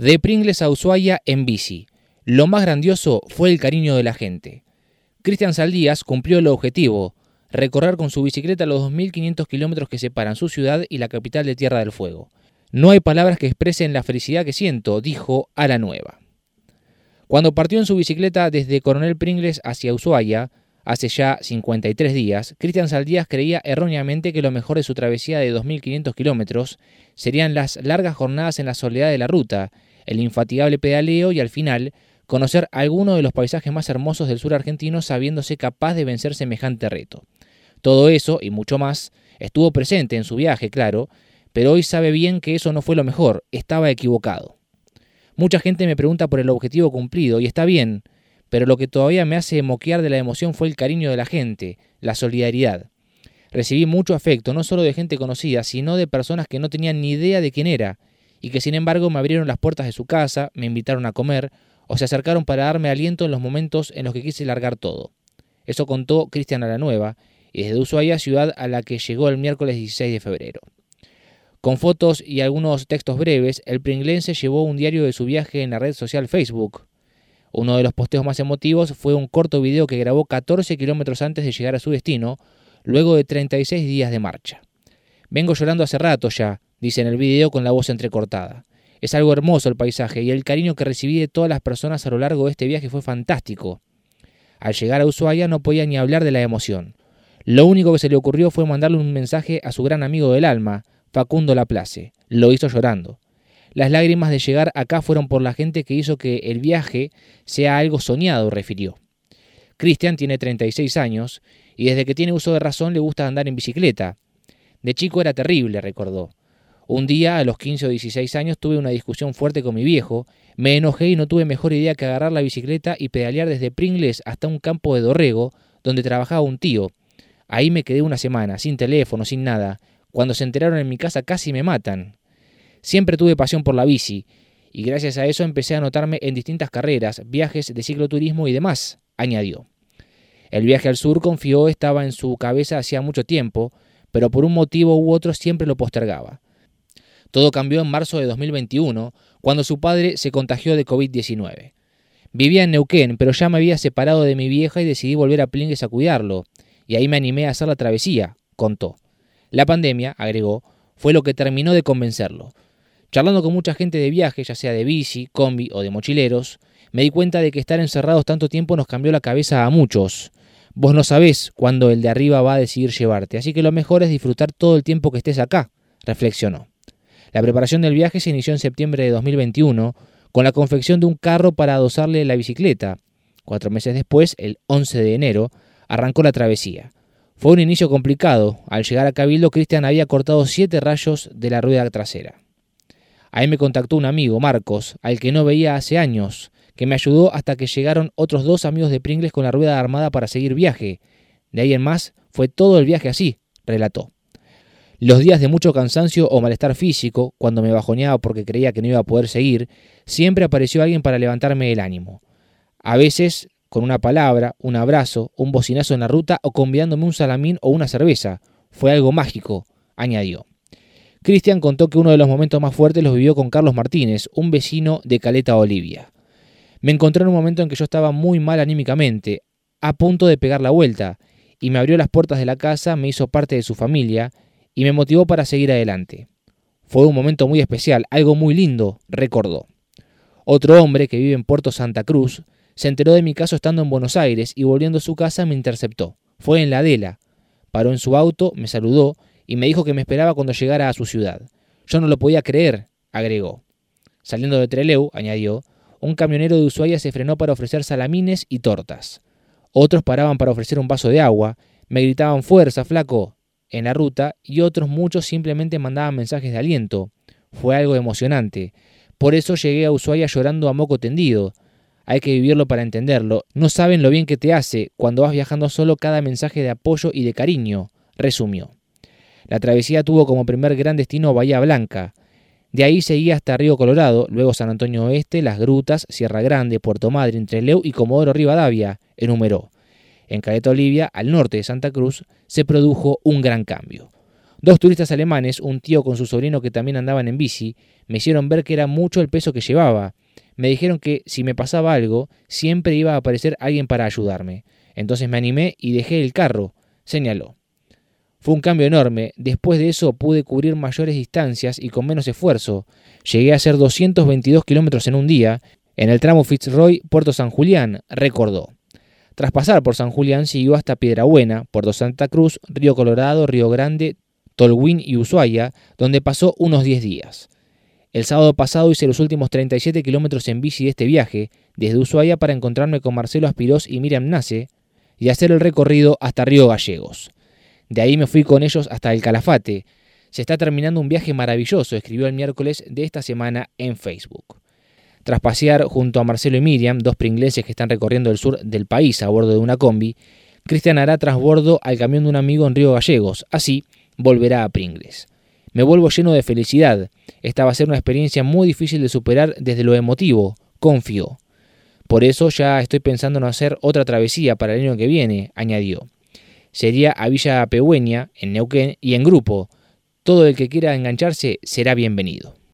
De Pringles a Ushuaia en bici. Lo más grandioso fue el cariño de la gente. Cristian Saldías cumplió el objetivo, recorrer con su bicicleta los 2.500 kilómetros que separan su ciudad y la capital de Tierra del Fuego. No hay palabras que expresen la felicidad que siento, dijo a la nueva. Cuando partió en su bicicleta desde Coronel Pringles hacia Ushuaia, hace ya 53 días, Cristian Saldías creía erróneamente que lo mejor de su travesía de 2.500 kilómetros serían las largas jornadas en la soledad de la ruta, el infatigable pedaleo y al final conocer alguno de los paisajes más hermosos del sur argentino sabiéndose capaz de vencer semejante reto. Todo eso y mucho más estuvo presente en su viaje, claro, pero hoy sabe bien que eso no fue lo mejor, estaba equivocado. Mucha gente me pregunta por el objetivo cumplido y está bien, pero lo que todavía me hace moquear de la emoción fue el cariño de la gente, la solidaridad. Recibí mucho afecto, no solo de gente conocida, sino de personas que no tenían ni idea de quién era, y que sin embargo me abrieron las puertas de su casa, me invitaron a comer, o se acercaron para darme aliento en los momentos en los que quise largar todo. Eso contó Cristian a la Nueva, y desde Ushuaia, ciudad a la que llegó el miércoles 16 de febrero. Con fotos y algunos textos breves, el pringlense llevó un diario de su viaje en la red social Facebook. Uno de los posteos más emotivos fue un corto video que grabó 14 kilómetros antes de llegar a su destino, luego de 36 días de marcha. Vengo llorando hace rato ya, dice en el video con la voz entrecortada. Es algo hermoso el paisaje y el cariño que recibí de todas las personas a lo largo de este viaje fue fantástico. Al llegar a Ushuaia no podía ni hablar de la emoción. Lo único que se le ocurrió fue mandarle un mensaje a su gran amigo del alma, Facundo Laplace. Lo hizo llorando. Las lágrimas de llegar acá fueron por la gente que hizo que el viaje sea algo soñado, refirió. Cristian tiene 36 años y desde que tiene uso de razón le gusta andar en bicicleta. De chico era terrible, recordó. Un día, a los 15 o 16 años, tuve una discusión fuerte con mi viejo, me enojé y no tuve mejor idea que agarrar la bicicleta y pedalear desde Pringles hasta un campo de Dorrego, donde trabajaba un tío. Ahí me quedé una semana, sin teléfono, sin nada. Cuando se enteraron en mi casa casi me matan. Siempre tuve pasión por la bici, y gracias a eso empecé a anotarme en distintas carreras, viajes de cicloturismo y demás, añadió. El viaje al sur, confió, estaba en su cabeza hacía mucho tiempo, pero por un motivo u otro siempre lo postergaba. Todo cambió en marzo de 2021, cuando su padre se contagió de COVID-19. Vivía en Neuquén, pero ya me había separado de mi vieja y decidí volver a Plingues a cuidarlo, y ahí me animé a hacer la travesía, contó. La pandemia, agregó, fue lo que terminó de convencerlo. Charlando con mucha gente de viaje, ya sea de bici, combi o de mochileros, me di cuenta de que estar encerrados tanto tiempo nos cambió la cabeza a muchos. Vos no sabés cuándo el de arriba va a decidir llevarte, así que lo mejor es disfrutar todo el tiempo que estés acá, reflexionó. La preparación del viaje se inició en septiembre de 2021 con la confección de un carro para adosarle la bicicleta. Cuatro meses después, el 11 de enero, arrancó la travesía. Fue un inicio complicado. Al llegar a Cabildo, Cristian había cortado siete rayos de la rueda trasera. Ahí me contactó un amigo, Marcos, al que no veía hace años, que me ayudó hasta que llegaron otros dos amigos de Pringles con la rueda armada para seguir viaje. De ahí en más, fue todo el viaje así, relató. Los días de mucho cansancio o malestar físico, cuando me bajoneaba porque creía que no iba a poder seguir, siempre apareció alguien para levantarme el ánimo. A veces con una palabra, un abrazo, un bocinazo en la ruta o convidándome un salamín o una cerveza. Fue algo mágico, añadió. Cristian contó que uno de los momentos más fuertes los vivió con Carlos Martínez, un vecino de Caleta Olivia. Me encontré en un momento en que yo estaba muy mal anímicamente, a punto de pegar la vuelta, y me abrió las puertas de la casa, me hizo parte de su familia, y me motivó para seguir adelante. Fue un momento muy especial, algo muy lindo, recordó. Otro hombre que vive en Puerto Santa Cruz se enteró de mi caso estando en Buenos Aires y volviendo a su casa me interceptó. Fue en la Adela. Paró en su auto, me saludó y me dijo que me esperaba cuando llegara a su ciudad. Yo no lo podía creer, agregó. Saliendo de Treleu, añadió, un camionero de Ushuaia se frenó para ofrecer salamines y tortas. Otros paraban para ofrecer un vaso de agua, me gritaban fuerza, flaco, en la ruta y otros muchos simplemente mandaban mensajes de aliento. Fue algo emocionante. Por eso llegué a Ushuaia llorando a moco tendido. Hay que vivirlo para entenderlo. No saben lo bien que te hace cuando vas viajando solo cada mensaje de apoyo y de cariño, resumió. La travesía tuvo como primer gran destino Bahía Blanca. De ahí seguía hasta Río Colorado, luego San Antonio Oeste, Las Grutas, Sierra Grande, Puerto Madryn, Treleu y Comodoro Rivadavia, enumeró. En Caleta Olivia, al norte de Santa Cruz, se produjo un gran cambio. Dos turistas alemanes, un tío con su sobrino que también andaban en bici, me hicieron ver que era mucho el peso que llevaba. Me dijeron que si me pasaba algo, siempre iba a aparecer alguien para ayudarme. Entonces me animé y dejé el carro, señaló. Fue un cambio enorme. Después de eso pude cubrir mayores distancias y con menos esfuerzo. Llegué a hacer 222 kilómetros en un día. En el tramo Fitzroy, Puerto San Julián, recordó. Tras pasar por San Julián, siguió hasta Piedrabuena, Puerto Santa Cruz, Río Colorado, Río Grande, Tolwyn y Ushuaia, donde pasó unos 10 días. El sábado pasado hice los últimos 37 kilómetros en bici de este viaje, desde Ushuaia para encontrarme con Marcelo Aspirós y Miriam Nace, y hacer el recorrido hasta Río Gallegos. De ahí me fui con ellos hasta el Calafate. Se está terminando un viaje maravilloso, escribió el miércoles de esta semana en Facebook. Tras pasear junto a Marcelo y Miriam, dos pringleses que están recorriendo el sur del país a bordo de una combi, Cristian hará trasbordo al camión de un amigo en Río Gallegos. Así, volverá a Pringles. Me vuelvo lleno de felicidad. Esta va a ser una experiencia muy difícil de superar desde lo emotivo, confío. Por eso ya estoy pensando en hacer otra travesía para el año que viene, añadió sería a Villa Pehueña, en Neuquén, y en grupo. Todo el que quiera engancharse será bienvenido.